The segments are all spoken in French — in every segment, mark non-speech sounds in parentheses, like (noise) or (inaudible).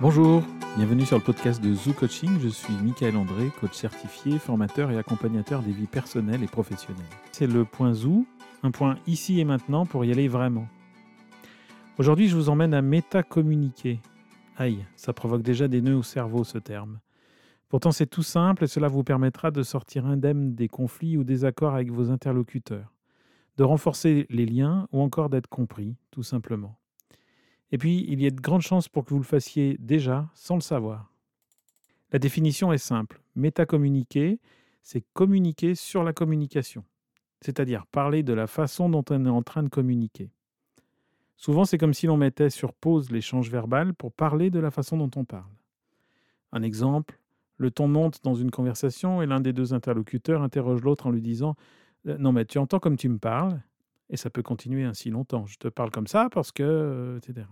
Bonjour, bienvenue sur le podcast de Zoo Coaching. Je suis Michael André, coach certifié, formateur et accompagnateur des vies personnelles et professionnelles. C'est le point Zoo, un point ici et maintenant pour y aller vraiment. Aujourd'hui, je vous emmène à métacommuniquer. Aïe, ça provoque déjà des nœuds au cerveau ce terme. Pourtant, c'est tout simple et cela vous permettra de sortir indemne des conflits ou des accords avec vos interlocuteurs, de renforcer les liens ou encore d'être compris, tout simplement. Et puis, il y a de grandes chances pour que vous le fassiez déjà sans le savoir. La définition est simple. Métacommuniquer, c'est communiquer sur la communication, c'est-à-dire parler de la façon dont on est en train de communiquer. Souvent, c'est comme si l'on mettait sur pause l'échange verbal pour parler de la façon dont on parle. Un exemple, le ton monte dans une conversation et l'un des deux interlocuteurs interroge l'autre en lui disant «Euh, Non, mais tu entends comme tu me parles et ça peut continuer ainsi longtemps. Je te parle comme ça parce que, euh, etc.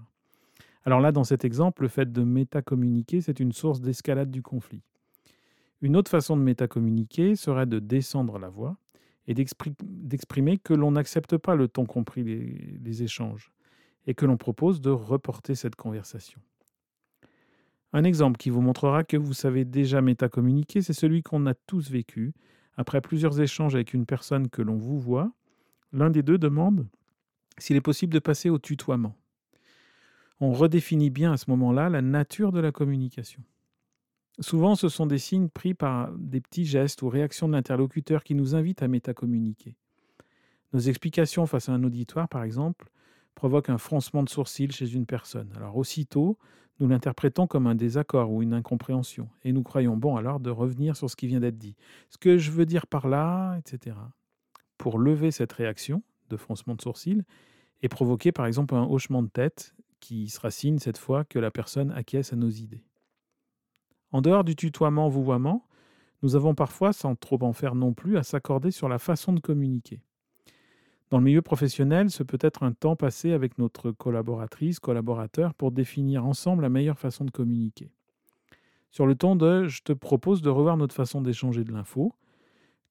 Alors là, dans cet exemple, le fait de métacommuniquer, c'est une source d'escalade du conflit. Une autre façon de métacommuniquer serait de descendre la voix et d'exprimer que l'on n'accepte pas le ton compris les, les échanges et que l'on propose de reporter cette conversation. Un exemple qui vous montrera que vous savez déjà métacommuniquer, c'est celui qu'on a tous vécu. Après plusieurs échanges avec une personne que l'on vous voit, l'un des deux demande s'il est possible de passer au tutoiement. On redéfinit bien à ce moment-là la nature de la communication. Souvent, ce sont des signes pris par des petits gestes ou réactions de l'interlocuteur qui nous invitent à métacommuniquer. Nos explications face à un auditoire, par exemple, provoquent un froncement de sourcils chez une personne. Alors aussitôt, nous l'interprétons comme un désaccord ou une incompréhension, et nous croyons bon alors de revenir sur ce qui vient d'être dit. Ce que je veux dire par là, etc pour lever cette réaction de froncement de sourcils et provoquer par exemple un hochement de tête qui sera signe cette fois que la personne acquiesce à nos idées. En dehors du tutoiement-vouvoiement, nous avons parfois, sans trop en faire non plus, à s'accorder sur la façon de communiquer. Dans le milieu professionnel, ce peut être un temps passé avec notre collaboratrice, collaborateur, pour définir ensemble la meilleure façon de communiquer. Sur le ton de je te propose de revoir notre façon d'échanger de l'info,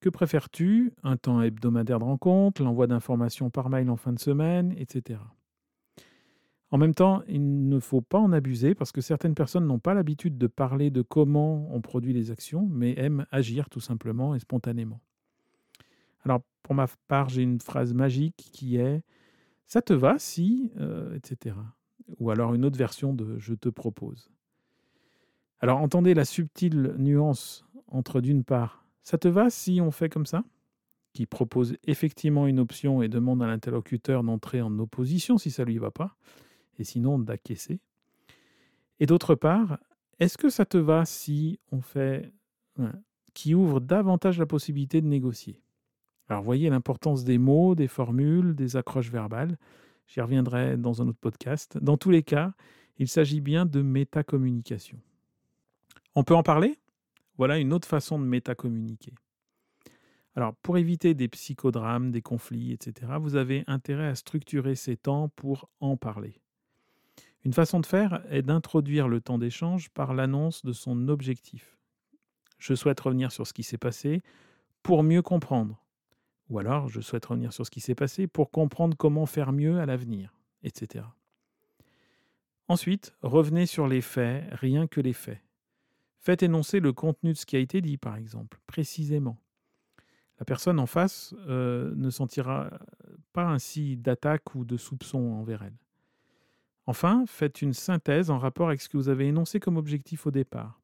que préfères-tu? Un temps hebdomadaire de rencontre, l'envoi d'informations par mail en fin de semaine, etc. En même temps, il ne faut pas en abuser parce que certaines personnes n'ont pas l'habitude de parler de comment on produit les actions, mais aiment agir tout simplement et spontanément. Alors, pour ma part, j'ai une phrase magique qui est ⁇ ça te va si euh, etc. Ou alors une autre version de ⁇ je te propose ⁇ Alors, entendez la subtile nuance entre d'une part ça te va si on fait comme ça Qui propose effectivement une option et demande à l'interlocuteur d'entrer en opposition si ça ne lui va pas, et sinon d'acquiescer. Et d'autre part, est-ce que ça te va si on fait qui ouvre davantage la possibilité de négocier? Alors voyez l'importance des mots, des formules, des accroches verbales. J'y reviendrai dans un autre podcast. Dans tous les cas, il s'agit bien de métacommunication. On peut en parler? Voilà une autre façon de métacommuniquer. Alors, pour éviter des psychodrames, des conflits, etc., vous avez intérêt à structurer ces temps pour en parler. Une façon de faire est d'introduire le temps d'échange par l'annonce de son objectif. Je souhaite revenir sur ce qui s'est passé pour mieux comprendre. Ou alors, je souhaite revenir sur ce qui s'est passé pour comprendre comment faire mieux à l'avenir, etc. Ensuite, revenez sur les faits, rien que les faits. Faites énoncer le contenu de ce qui a été dit, par exemple, précisément. La personne en face euh, ne sentira pas ainsi d'attaque ou de soupçon envers elle. Enfin, faites une synthèse en rapport avec ce que vous avez énoncé comme objectif au départ.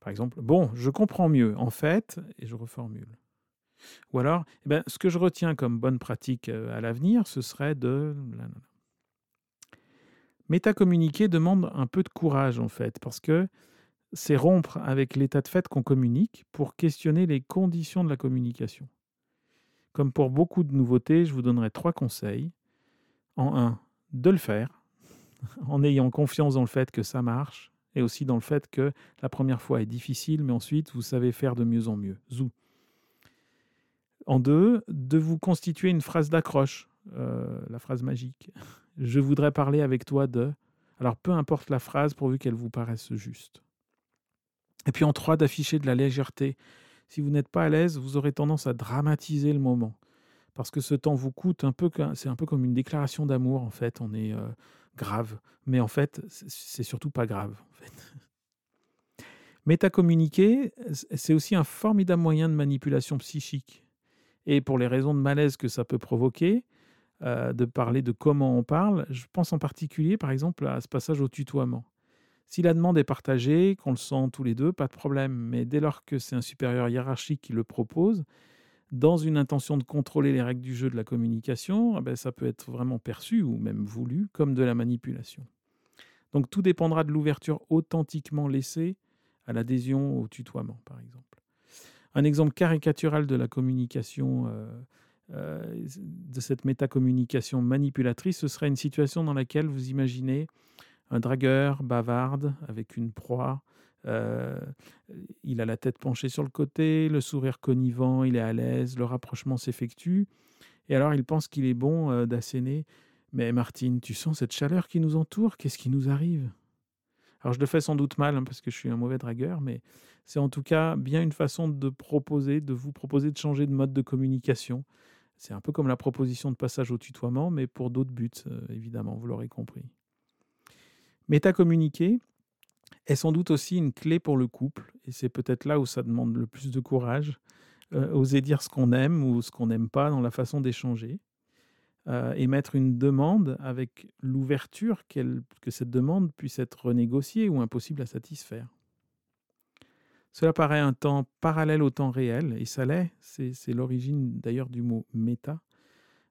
Par exemple, bon, je comprends mieux, en fait, et je reformule. Ou alors, eh ben, ce que je retiens comme bonne pratique euh, à l'avenir, ce serait de... Métacommuniquer demande un peu de courage, en fait, parce que c'est rompre avec l'état de fait qu'on communique pour questionner les conditions de la communication. Comme pour beaucoup de nouveautés, je vous donnerai trois conseils. En un, de le faire, (laughs) en ayant confiance dans le fait que ça marche, et aussi dans le fait que la première fois est difficile, mais ensuite vous savez faire de mieux en mieux. Zou. En deux, de vous constituer une phrase d'accroche, euh, la phrase magique. (laughs) Je voudrais parler avec toi de. Alors peu importe la phrase pourvu qu'elle vous paraisse juste. Et puis en trois, d'afficher de la légèreté. Si vous n'êtes pas à l'aise, vous aurez tendance à dramatiser le moment. Parce que ce temps vous coûte un peu, c'est un peu comme une déclaration d'amour en fait. On est, euh, grave. Mais en fait, c'est surtout pas grave. (laughs) Métacommuniquer, c'est aussi un formidable moyen de manipulation psychique. Et pour les raisons de malaise que ça peut provoquer, euh, de parler de comment on parle, je pense en particulier, par exemple, à ce passage au tutoiement. Si la demande est partagée, qu'on le sent tous les deux, pas de problème. Mais dès lors que c'est un supérieur hiérarchique qui le propose, dans une intention de contrôler les règles du jeu de la communication, eh ben, ça peut être vraiment perçu ou même voulu comme de la manipulation. Donc tout dépendra de l'ouverture authentiquement laissée à l'adhésion au tutoiement, par exemple. Un exemple caricatural de la communication, euh, euh, de cette métacommunication manipulatrice, ce serait une situation dans laquelle vous imaginez un dragueur bavarde avec une proie. Euh, il a la tête penchée sur le côté, le sourire connivant, il est à l'aise, le rapprochement s'effectue. Et alors il pense qu'il est bon euh, d'asséner. Mais Martine, tu sens cette chaleur qui nous entoure? Qu'est-ce qui nous arrive? Alors je le fais sans doute mal hein, parce que je suis un mauvais dragueur, mais c'est en tout cas bien une façon de proposer, de vous proposer de changer de mode de communication. C'est un peu comme la proposition de passage au tutoiement, mais pour d'autres buts, euh, évidemment, vous l'aurez compris. Métacommuniquer est sans doute aussi une clé pour le couple, et c'est peut-être là où ça demande le plus de courage, euh, oser dire ce qu'on aime ou ce qu'on n'aime pas dans la façon d'échanger, euh, et mettre une demande avec l'ouverture que cette demande puisse être renégociée ou impossible à satisfaire. Cela paraît un temps parallèle au temps réel, et ça l'est, c'est l'origine d'ailleurs du mot méta,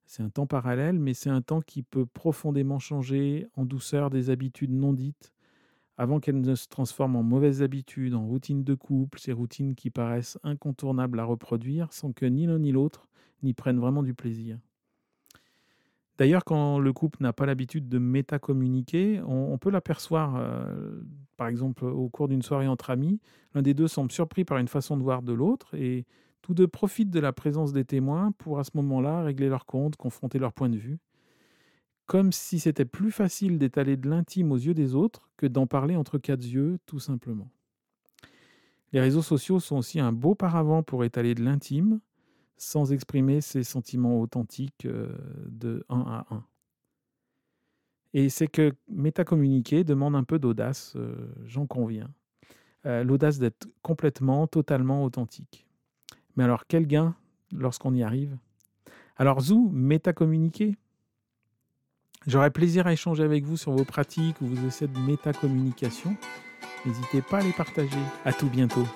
c'est un temps parallèle, mais c'est un temps qui peut profondément changer en douceur des habitudes non dites avant qu'elles ne se transforment en mauvaises habitudes, en routines de couple, ces routines qui paraissent incontournables à reproduire sans que ni l'un ni l'autre n'y prennent vraiment du plaisir. D'ailleurs, quand le couple n'a pas l'habitude de métacommuniquer, on, on peut l'apercevoir, euh, par exemple, au cours d'une soirée entre amis. L'un des deux semble surpris par une façon de voir de l'autre et tous deux profitent de la présence des témoins pour à ce moment-là régler leur compte, confronter leur point de vue, comme si c'était plus facile d'étaler de l'intime aux yeux des autres que d'en parler entre quatre yeux, tout simplement. Les réseaux sociaux sont aussi un beau paravent pour étaler de l'intime, sans exprimer ses sentiments authentiques euh, de un à un. Et c'est que métacommuniquer demande un peu d'audace, euh, j'en conviens. Euh, l'audace d'être complètement, totalement authentique. Mais alors, quel gain lorsqu'on y arrive? Alors, Zou, métacommuniquer J'aurais plaisir à échanger avec vous sur vos pratiques ou vos essais de métacommunication. N'hésitez pas à les partager. À tout bientôt.